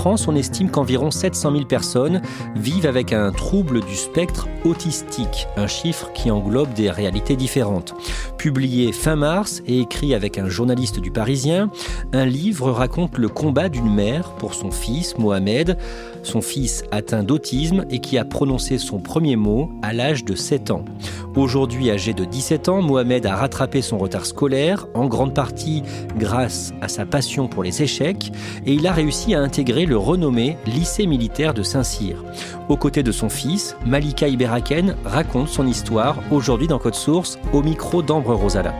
France, on estime qu'environ 700 000 personnes vivent avec un trouble du spectre autistique, un chiffre qui englobe des réalités différentes. Publié fin mars et écrit avec un journaliste du Parisien, un livre raconte le combat d'une mère pour son fils, Mohamed, son fils atteint d'autisme et qui a prononcé son premier mot à l'âge de 7 ans. Aujourd'hui âgé de 17 ans, Mohamed a rattrapé son retard scolaire, en grande partie grâce à sa passion pour les échecs, et il a réussi à intégrer le renommé lycée militaire de Saint-Cyr. Aux côtés de son fils, Malika Iberaken raconte son histoire aujourd'hui dans Code Source au micro d'Ambre Rosala.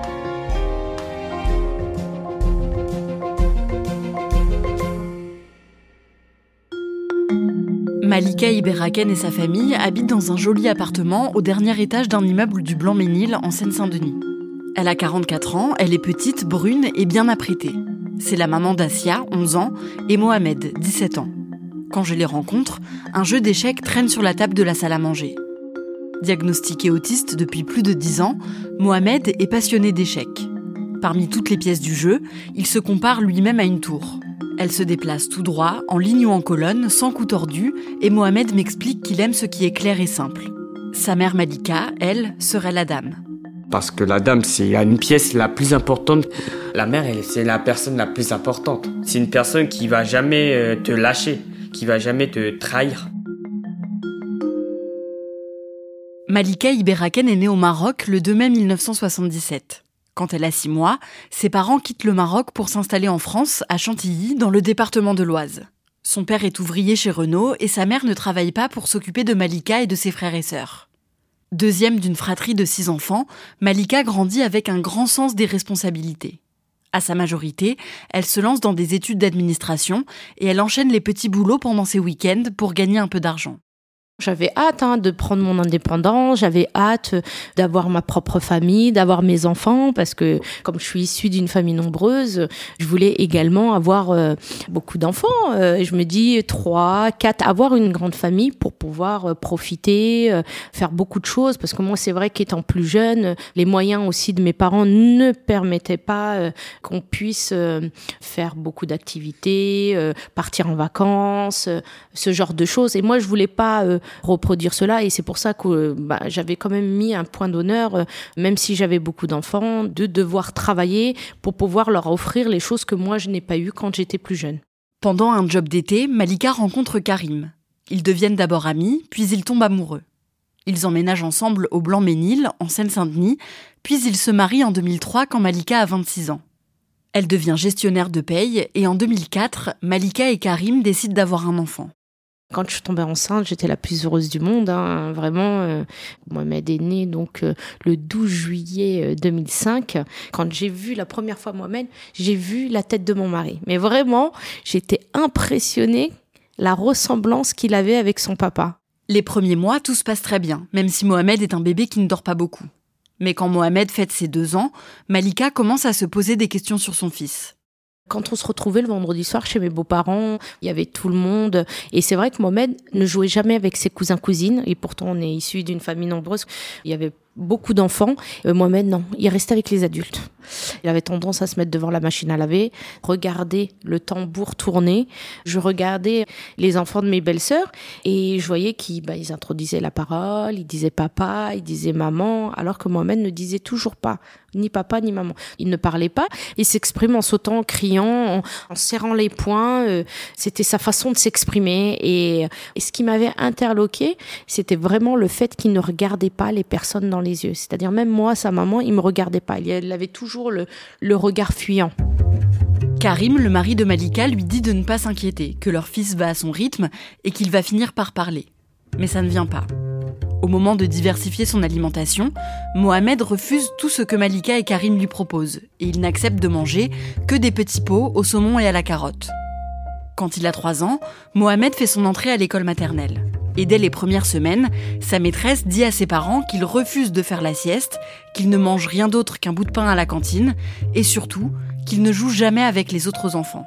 Malika Iberaken et sa famille habitent dans un joli appartement au dernier étage d'un immeuble du Blanc-Ménil en Seine-Saint-Denis. Elle a 44 ans, elle est petite, brune et bien apprêtée. C'est la maman d'Asia, 11 ans, et Mohamed, 17 ans. Quand je les rencontre, un jeu d'échecs traîne sur la table de la salle à manger. Diagnostiqué autiste depuis plus de 10 ans, Mohamed est passionné d'échecs. Parmi toutes les pièces du jeu, il se compare lui-même à une tour. Elle se déplace tout droit, en ligne ou en colonne, sans coup tordu, et Mohamed m'explique qu'il aime ce qui est clair et simple. Sa mère Malika, elle, serait la dame. Parce que la dame, c'est une pièce la plus importante. La mère, c'est la personne la plus importante. C'est une personne qui va jamais euh, te lâcher, qui va jamais te trahir. Malika Iberaken est née au Maroc le 2 mai 1977. Quand elle a six mois, ses parents quittent le Maroc pour s'installer en France, à Chantilly, dans le département de l'Oise. Son père est ouvrier chez Renault et sa mère ne travaille pas pour s'occuper de Malika et de ses frères et sœurs. Deuxième d'une fratrie de six enfants, Malika grandit avec un grand sens des responsabilités. À sa majorité, elle se lance dans des études d'administration et elle enchaîne les petits boulots pendant ses week-ends pour gagner un peu d'argent. J'avais hâte hein, de prendre mon indépendance, j'avais hâte d'avoir ma propre famille, d'avoir mes enfants, parce que comme je suis issue d'une famille nombreuse, je voulais également avoir euh, beaucoup d'enfants. Euh, je me dis trois, quatre, avoir une grande famille pour pouvoir euh, profiter, faire beaucoup de choses, parce que moi c'est vrai qu'étant plus jeune, les moyens aussi de mes parents ne permettaient pas qu'on puisse faire beaucoup d'activités, partir en vacances, ce genre de choses. Et moi je voulais pas reproduire cela et c'est pour ça que euh, bah, j'avais quand même mis un point d'honneur, euh, même si j'avais beaucoup d'enfants, de devoir travailler pour pouvoir leur offrir les choses que moi je n'ai pas eues quand j'étais plus jeune. Pendant un job d'été, Malika rencontre Karim. Ils deviennent d'abord amis, puis ils tombent amoureux. Ils emménagent ensemble au Blanc-Ménil, en Seine-Saint-Denis, puis ils se marient en 2003 quand Malika a 26 ans. Elle devient gestionnaire de paye et en 2004, Malika et Karim décident d'avoir un enfant. Quand je suis tombée enceinte, j'étais la plus heureuse du monde, hein, vraiment. Euh, Mohamed est né donc euh, le 12 juillet euh, 2005. Quand j'ai vu la première fois Mohamed, j'ai vu la tête de mon mari. Mais vraiment, j'étais impressionnée la ressemblance qu'il avait avec son papa. Les premiers mois, tout se passe très bien, même si Mohamed est un bébé qui ne dort pas beaucoup. Mais quand Mohamed fête ses deux ans, Malika commence à se poser des questions sur son fils. Quand on se retrouvait le vendredi soir chez mes beaux-parents, il y avait tout le monde. Et c'est vrai que Mohamed ne jouait jamais avec ses cousins-cousines. Et pourtant, on est issu d'une famille nombreuse. Il y avait beaucoup d'enfants. Euh, Mohamed, non, il restait avec les adultes. Il avait tendance à se mettre devant la machine à laver, regarder le tambour tourner. Je regardais les enfants de mes belles-sœurs et je voyais qu'ils bah, introduisaient la parole, ils disaient papa, ils disaient maman, alors que Mohamed ne disait toujours pas ni papa ni maman. Il ne parlait pas, il s'exprime en sautant, en criant, en, serrant les poings. Euh, c'était sa façon de s'exprimer et, et, ce qui m'avait interloqué, c'était vraiment le fait qu'il ne regardait pas les personnes dans les yeux. C'est-à-dire même moi, sa maman, il me regardait pas. Il avait toujours le, le regard fuyant. Karim, le mari de Malika, lui dit de ne pas s'inquiéter, que leur fils va à son rythme et qu'il va finir par parler. Mais ça ne vient pas. Au moment de diversifier son alimentation, Mohamed refuse tout ce que Malika et Karim lui proposent, et il n'accepte de manger que des petits pots au saumon et à la carotte. Quand il a 3 ans, Mohamed fait son entrée à l'école maternelle. Et dès les premières semaines, sa maîtresse dit à ses parents qu'il refuse de faire la sieste, qu'il ne mange rien d'autre qu'un bout de pain à la cantine, et surtout qu'il ne joue jamais avec les autres enfants.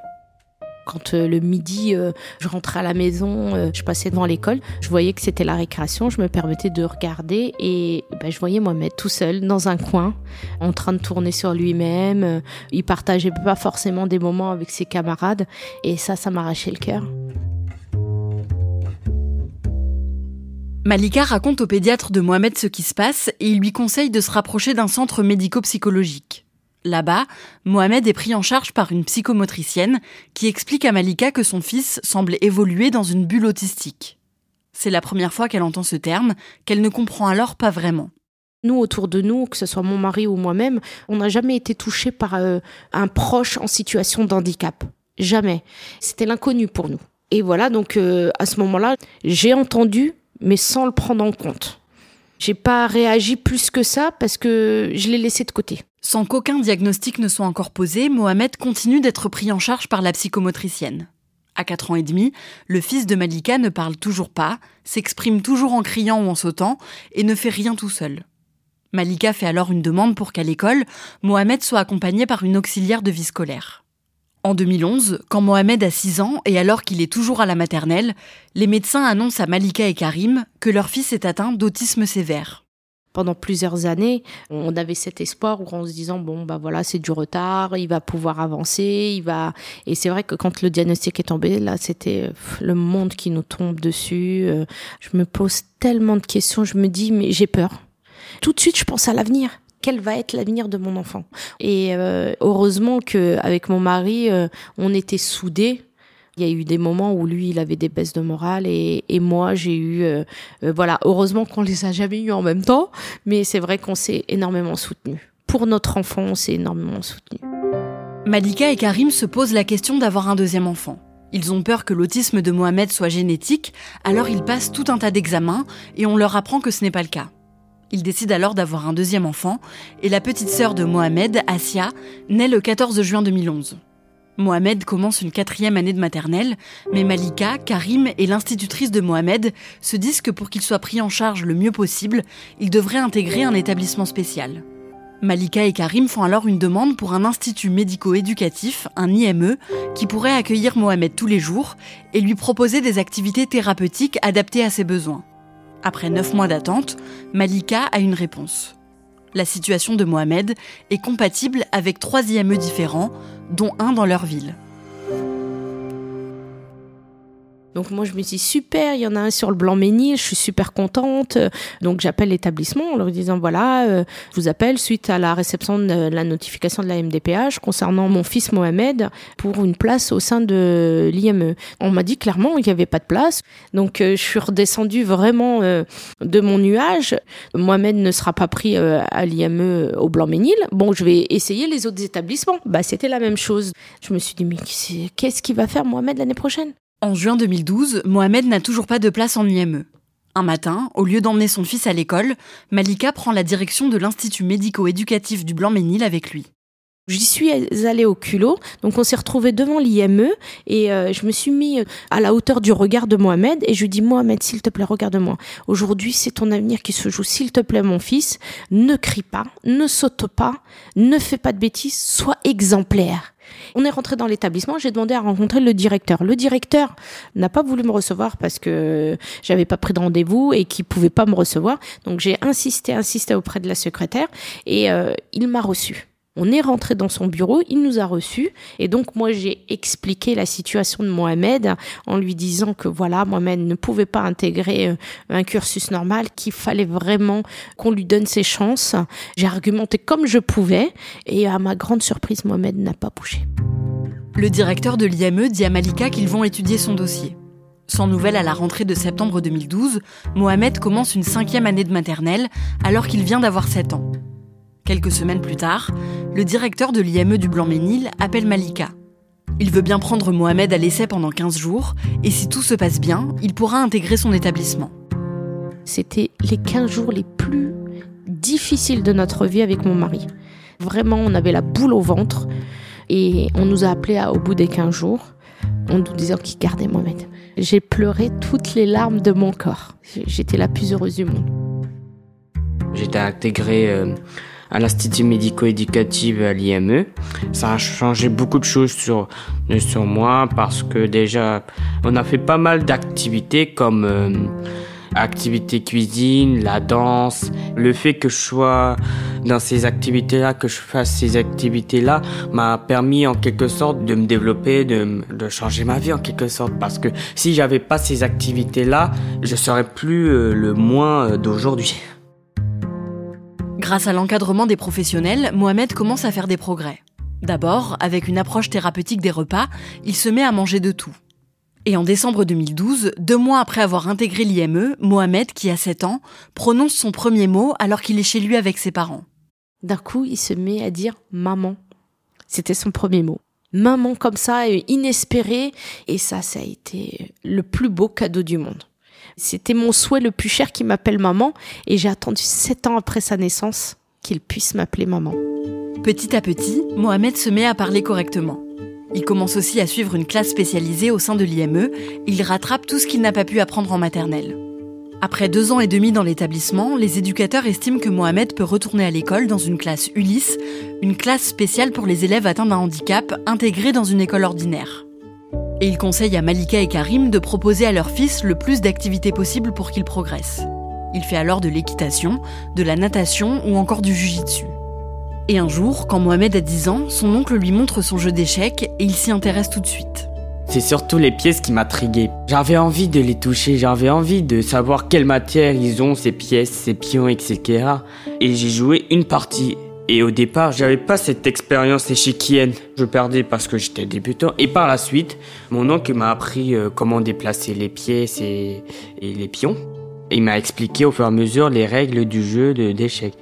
Quand euh, le midi, euh, je rentrais à la maison, euh, je passais devant l'école, je voyais que c'était la récréation, je me permettais de regarder et ben, je voyais Mohamed tout seul dans un coin, en train de tourner sur lui-même. il partageait pas forcément des moments avec ses camarades et ça, ça m'arrachait le cœur. Malika raconte au pédiatre de Mohamed ce qui se passe et il lui conseille de se rapprocher d'un centre médico-psychologique. Là-bas, Mohamed est pris en charge par une psychomotricienne qui explique à Malika que son fils semble évoluer dans une bulle autistique. C'est la première fois qu'elle entend ce terme, qu'elle ne comprend alors pas vraiment. Nous, autour de nous, que ce soit mon mari ou moi-même, on n'a jamais été touché par euh, un proche en situation de handicap. Jamais. C'était l'inconnu pour nous. Et voilà, donc euh, à ce moment-là, j'ai entendu mais sans le prendre en compte. J'ai pas réagi plus que ça parce que je l'ai laissé de côté. Sans qu'aucun diagnostic ne soit encore posé, Mohamed continue d'être pris en charge par la psychomotricienne. À 4 ans et demi, le fils de Malika ne parle toujours pas, s'exprime toujours en criant ou en sautant et ne fait rien tout seul. Malika fait alors une demande pour qu'à l'école, Mohamed soit accompagné par une auxiliaire de vie scolaire. En 2011, quand Mohamed a 6 ans et alors qu'il est toujours à la maternelle, les médecins annoncent à Malika et Karim que leur fils est atteint d'autisme sévère. Pendant plusieurs années, on avait cet espoir en se disant bon bah voilà c'est du retard, il va pouvoir avancer, il va et c'est vrai que quand le diagnostic est tombé là c'était le monde qui nous tombe dessus. Euh, je me pose tellement de questions, je me dis mais j'ai peur. Tout de suite je pense à l'avenir quel va être l'avenir de mon enfant. Et euh, heureusement que avec mon mari, euh, on était soudés. Il y a eu des moments où lui, il avait des baisses de morale et, moi, j'ai eu, euh, voilà, heureusement qu'on les a jamais eu en même temps, mais c'est vrai qu'on s'est énormément soutenu. Pour notre enfant, on s'est énormément soutenu. Malika et Karim se posent la question d'avoir un deuxième enfant. Ils ont peur que l'autisme de Mohamed soit génétique, alors ils passent tout un tas d'examens et on leur apprend que ce n'est pas le cas. Il décide alors d'avoir un deuxième enfant et la petite sœur de Mohamed, Asia, naît le 14 juin 2011. Mohamed commence une quatrième année de maternelle, mais Malika, Karim et l'institutrice de Mohamed se disent que pour qu'il soit pris en charge le mieux possible, il devrait intégrer un établissement spécial. Malika et Karim font alors une demande pour un institut médico-éducatif, un IME, qui pourrait accueillir Mohamed tous les jours et lui proposer des activités thérapeutiques adaptées à ses besoins. Après neuf mois d'attente, Malika a une réponse. La situation de Mohamed est compatible avec trois IME différents, dont un dans leur ville. Donc moi je me dis super, il y en a un sur le Blanc-Ménil, je suis super contente. Donc j'appelle l'établissement en leur disant voilà, euh, je vous appelle suite à la réception de la notification de la MDPH concernant mon fils Mohamed pour une place au sein de l'IME. On m'a dit clairement qu'il n'y avait pas de place. Donc euh, je suis redescendue vraiment euh, de mon nuage. Mohamed ne sera pas pris à l'IME au Blanc-Ménil. Bon, je vais essayer les autres établissements. Bah c'était la même chose. Je me suis dit mais qu'est-ce qu'il va faire Mohamed l'année prochaine? En juin 2012, Mohamed n'a toujours pas de place en IME. Un matin, au lieu d'emmener son fils à l'école, Malika prend la direction de l'Institut médico-éducatif du Blanc-Ménil avec lui. J'y suis allée au culot, donc on s'est retrouvé devant l'IME et euh, je me suis mis à la hauteur du regard de Mohamed et je lui dis Mohamed s'il te plaît regarde-moi. Aujourd'hui c'est ton avenir qui se joue, s'il te plaît mon fils, ne crie pas, ne saute pas, ne fais pas de bêtises, sois exemplaire. On est rentré dans l'établissement, j'ai demandé à rencontrer le directeur. Le directeur n'a pas voulu me recevoir parce que j'avais pas pris de rendez-vous et qu'il pouvait pas me recevoir. Donc j'ai insisté, insisté auprès de la secrétaire et euh, il m'a reçu. On est rentré dans son bureau, il nous a reçus et donc moi j'ai expliqué la situation de Mohamed en lui disant que voilà, Mohamed ne pouvait pas intégrer euh, un cursus normal, qu'il fallait vraiment qu'on lui donne ses chances. J'ai argumenté comme je pouvais et à ma grande surprise, Mohamed n'a pas bougé. Le directeur de l'IME dit à Malika qu'ils vont étudier son dossier. Sans nouvelles à la rentrée de septembre 2012, Mohamed commence une cinquième année de maternelle alors qu'il vient d'avoir 7 ans. Quelques semaines plus tard, le directeur de l'IME du Blanc-Ménil appelle Malika. Il veut bien prendre Mohamed à l'essai pendant 15 jours, et si tout se passe bien, il pourra intégrer son établissement. C'était les 15 jours les plus difficiles de notre vie avec mon mari. Vraiment, on avait la boule au ventre, et on nous a appelés au bout des 15 jours, en nous disant qu'il gardait Mohamed. J'ai pleuré toutes les larmes de mon corps. J'étais la plus heureuse du monde. J'étais intégré euh, à l'Institut médico-éducatif à l'IME. Ça a changé beaucoup de choses sur, sur moi parce que déjà, on a fait pas mal d'activités comme euh, activités cuisine, la danse. Le fait que je sois dans ces activités-là, que je fasse ces activités-là, m'a permis en quelque sorte de me développer, de, de changer ma vie en quelque sorte. Parce que si j'avais pas ces activités-là, je serais plus euh, le moins euh, d'aujourd'hui. Grâce à l'encadrement des professionnels, Mohamed commence à faire des progrès. D'abord, avec une approche thérapeutique des repas, il se met à manger de tout. Et en décembre 2012, deux mois après avoir intégré l'IME, Mohamed, qui a 7 ans, prononce son premier mot alors qu'il est chez lui avec ses parents. D'un coup, il se met à dire maman. C'était son premier mot. Maman comme ça, inespéré. Et ça, ça a été le plus beau cadeau du monde. C'était mon souhait le plus cher qu'il m'appelle maman et j'ai attendu sept ans après sa naissance qu'il puisse m'appeler maman. Petit à petit, Mohamed se met à parler correctement. Il commence aussi à suivre une classe spécialisée au sein de l'IME il rattrape tout ce qu'il n'a pas pu apprendre en maternelle. Après deux ans et demi dans l'établissement, les éducateurs estiment que Mohamed peut retourner à l'école dans une classe Ulysse, une classe spéciale pour les élèves atteints d'un handicap intégrée dans une école ordinaire. Et il conseille à Malika et Karim de proposer à leur fils le plus d'activités possibles pour qu'il progresse. Il fait alors de l'équitation, de la natation ou encore du jujitsu. Et un jour, quand Mohamed a 10 ans, son oncle lui montre son jeu d'échecs et il s'y intéresse tout de suite. C'est surtout les pièces qui m'intriguaient. J'avais envie de les toucher, j'avais envie de savoir quelle matière ils ont, ces pièces, ces pions, etc. Et j'ai joué une partie et au départ, j'avais pas cette expérience échiquienne. Je perdais parce que j'étais débutant. Et par la suite, mon oncle m'a appris euh, comment déplacer les pièces et, les pions. il m'a expliqué au fur et à mesure les règles du jeu d'échecs.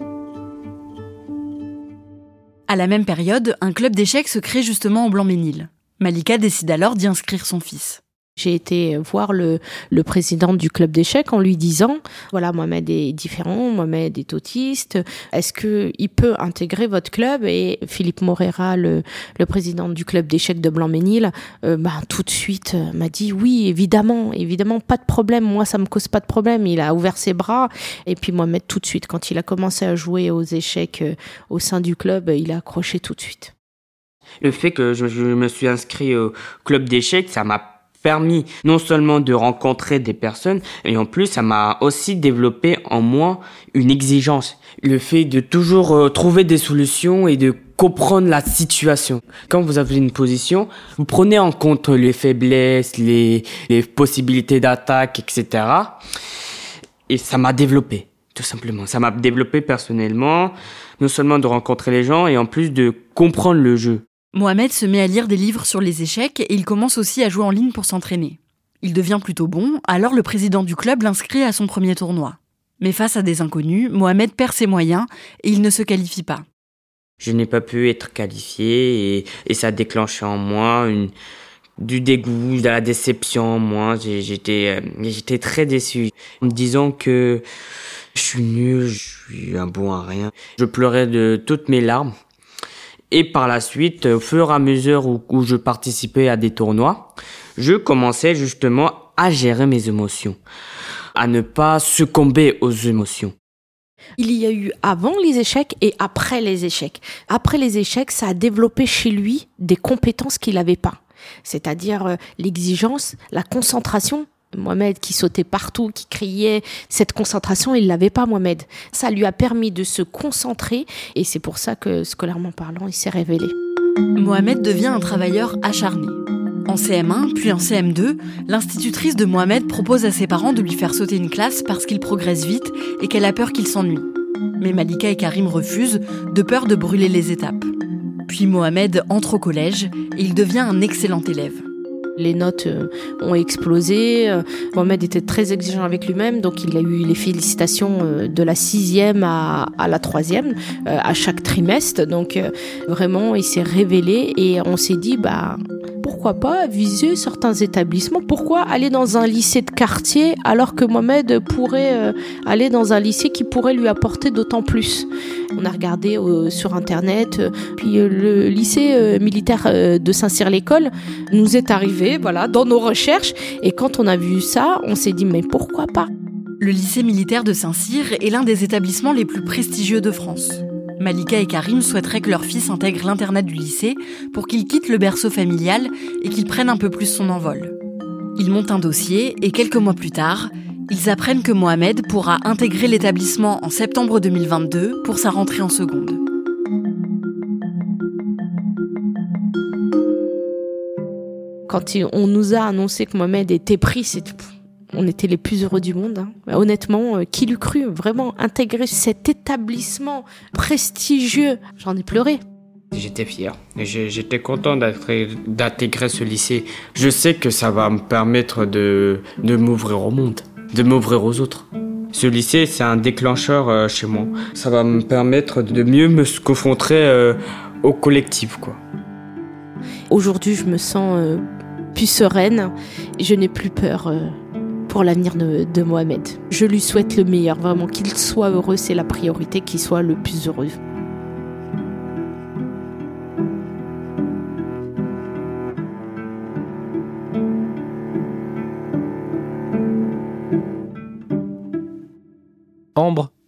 À la même période, un club d'échecs se crée justement au Blanc-Ménil. Malika décide alors d'y inscrire son fils. J'ai été voir le, président du club d'échecs en lui disant voilà Mohamed est différent, Mohamed est autiste. Est-ce que il peut intégrer votre club? Et Philippe Morera, le, le président du club d'échecs de Blanc-Ménil, euh, bah, tout de suite euh, m'a dit oui évidemment, évidemment pas de problème. Moi ça me cause pas de problème. Il a ouvert ses bras et puis Mohamed tout de suite quand il a commencé à jouer aux échecs euh, au sein du club, il a accroché tout de suite. Le fait que je, je me suis inscrit au club d'échecs, ça m'a permis non seulement de rencontrer des personnes, et en plus ça m'a aussi développé en moi une exigence. Le fait de toujours euh, trouver des solutions et de comprendre la situation. Quand vous avez une position, vous prenez en compte les faiblesses, les, les possibilités d'attaque, etc. Et ça m'a développé, tout simplement. Ça m'a développé personnellement, non seulement de rencontrer les gens, et en plus de comprendre le jeu. Mohamed se met à lire des livres sur les échecs et il commence aussi à jouer en ligne pour s'entraîner. Il devient plutôt bon, alors le président du club l'inscrit à son premier tournoi. Mais face à des inconnus, Mohamed perd ses moyens et il ne se qualifie pas. Je n'ai pas pu être qualifié et, ça a déclenché en moi du dégoût, de la déception. Moi, j'étais, euh, j'étais très déçu, en me disant que je suis nul, je suis un bon à rien. Je pleurais de toutes mes larmes. Et par la suite, au fur et à mesure où, je participais à des tournois, je commençais justement à gérer mes émotions, à ne pas succomber aux émotions. Il y a eu avant les échecs et après les échecs. Après les échecs, ça a développé chez lui des compétences qu'il n'avait pas. C'est-à-dire euh, l'exigence, la concentration. Mohamed qui sautait partout, qui criait, cette concentration, il l'avait pas, Mohamed. Ça lui a permis de se concentrer et c'est pour ça que, scolairement parlant, il s'est révélé. Mohamed devient un travailleur acharné. En CM1, puis en CM2, l'institutrice de Mohamed propose à ses parents de lui faire sauter une classe parce qu'il progresse vite et qu'elle a peur qu'il s'ennuie. Mais Malika et Karim refusent, de peur de brûler les étapes. Puis Mohamed entre au collège et il devient un excellent élève. Les notes euh, ont explosé. Euh, Mohamed était très exigeant avec lui-même, donc il a eu les félicitations euh, de la sixième à, la troisième, à chaque trimestre. Donc vraiment, il s'est révélé et on s'est dit, bah pourquoi pas viser certains établissements? Pourquoi aller dans un lycée de quartier alors que Mohamed pourrait aller dans un lycée qui pourrait lui apporter d'autant plus? On a regardé sur internet, puis le lycée militaire de Saint-Cyr-l'École nous est arrivé voilà, dans nos recherches. Et quand on a vu ça, on s'est dit, mais pourquoi pas? Le lycée militaire de Saint-Cyr est l'un des établissements les plus prestigieux de France. Malika et Karim souhaiteraient que leur fils intègre l'internat du lycée pour qu'il quitte le berceau familial et qu'il prenne un peu plus son envol. Ils montent un dossier et quelques mois plus tard, ils apprennent que Mohamed pourra intégrer l'établissement en septembre 2022 pour sa rentrée en seconde. Quand on nous a annoncé que Mohamed était pris, on était les plus heureux du monde. Hein. Honnêtement, euh, qui l'eût cru Vraiment intégrer cet établissement prestigieux, j'en ai pleuré. J'étais fier. J'étais content d'intégrer ce lycée. Je sais que ça va me permettre de, de m'ouvrir au monde, de m'ouvrir aux autres. Ce lycée, c'est un déclencheur euh, chez moi. Ça va me permettre de mieux me confronter euh, au collectif, quoi. Aujourd'hui, je me sens plus sereine. Je n'ai plus peur euh, pour l'avenir de, Mohamed. Je lui souhaite le meilleur, vraiment qu'il soit heureux, c'est la priorité, qu'il soit le plus heureux.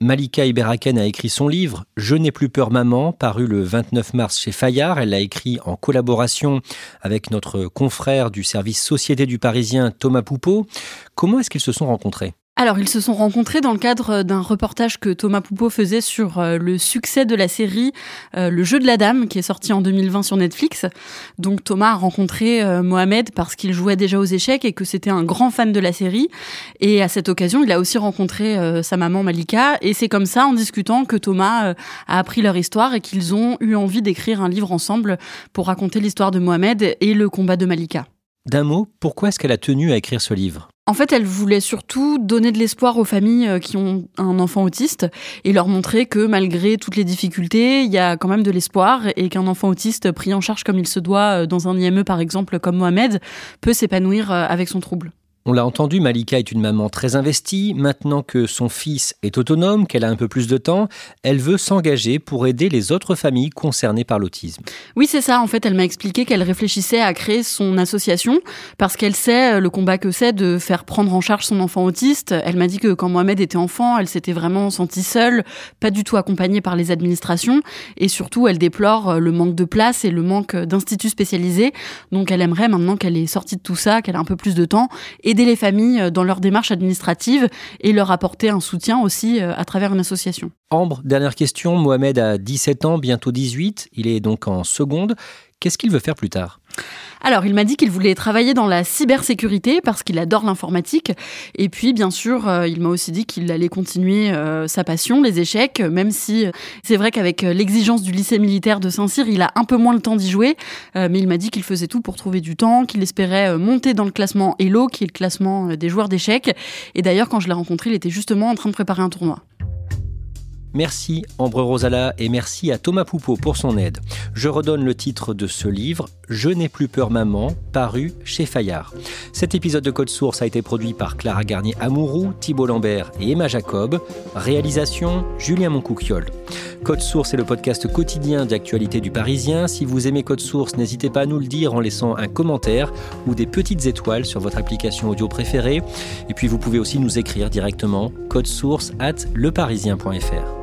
Malika Iberaken a écrit son livre Je n'ai plus peur maman, paru le 29 mars chez Fayard. Elle l'a écrit en collaboration avec notre confrère du service Société du Parisien Thomas Poupeau. Comment est-ce qu'ils se sont rencontrés? Alors, ils se sont rencontrés dans le cadre euh, d'un reportage que Thomas Poupeau faisait sur euh, le succès de la série euh, Le jeu de la dame, qui est sorti en 2020 sur Netflix. Donc, Thomas a rencontré Mohamed parce qu'il jouait déjà aux échecs et que c'était un grand fan de la série. Et à cette occasion, il a aussi rencontré sa maman Malika. Et c'est comme ça, en discutant, que Thomas a appris leur histoire et qu'ils ont eu envie d'écrire un livre ensemble pour raconter l'histoire de Mohamed et le combat de Malika. D'un mot, pourquoi est-ce qu'elle a tenu à écrire ce livre? En fait, elle voulait surtout donner de l'espoir aux familles euh, qui ont un enfant autiste et leur montrer que malgré toutes les difficultés, il y a quand même de l'espoir et qu'un enfant autiste pris en charge comme il se doit euh, dans un IME par exemple comme Mohamed peut s'épanouir euh, avec son trouble. On l'a entendu, Malika est une maman très investie. Maintenant que son fils est autonome, qu'elle a un peu plus de temps, elle veut s'engager pour aider les autres familles concernées par l'autisme. Oui, c'est ça. En fait, elle m'a expliqué qu'elle réfléchissait à créer son association parce qu'elle sait euh, le combat que c'est de faire prendre en charge son enfant autiste. Elle m'a dit que quand Mohamed était enfant, elle s'était vraiment sentie seule, pas du tout accompagnée par les administrations. Et surtout, elle déplore euh, le manque de place et le manque d'instituts spécialisés. Donc, elle aimerait maintenant qu'elle est sortie de tout ça, qu'elle a un peu plus de temps aider les familles euh, dans leur démarche administrative et leur apporter un soutien aussi euh, à travers une association. Ambre, dernière question. Mohamed a 17 ans, bientôt 18. Il est donc en seconde. Qu'est-ce qu'il veut faire plus tard? Alors, il m'a dit qu'il voulait travailler dans la cybersécurité parce qu'il adore l'informatique. Et puis, bien sûr, euh, il m'a aussi dit qu'il allait continuer euh, sa passion, les échecs, même si euh, c'est vrai qu'avec l'exigence du lycée militaire de Saint-Cyr, il a un peu moins le temps d'y jouer. mais il m'a dit qu'il faisait tout pour trouver du temps, qu'il espérait monter dans le classement Elo, qui est le classement des joueurs d'échecs. Et d'ailleurs, quand je l'ai rencontré, il était justement en train de préparer un tournoi. Merci Ambre Rosala et merci à Thomas Poupeau pour son aide. Je redonne le titre de ce livre, Je n'ai plus peur maman, paru chez Fayard. Cet épisode de Code Source a été produit par Clara Garnier Amourou, Thibault Lambert et Emma Jacob. Réalisation Julien Moncouquiole. Code Source est le podcast quotidien d'actualité du Parisien. Si vous aimez Code Source, n'hésitez pas à nous le dire en laissant un commentaire ou des petites étoiles sur votre application audio préférée. Et puis vous pouvez aussi nous écrire directement source at leparisien.fr.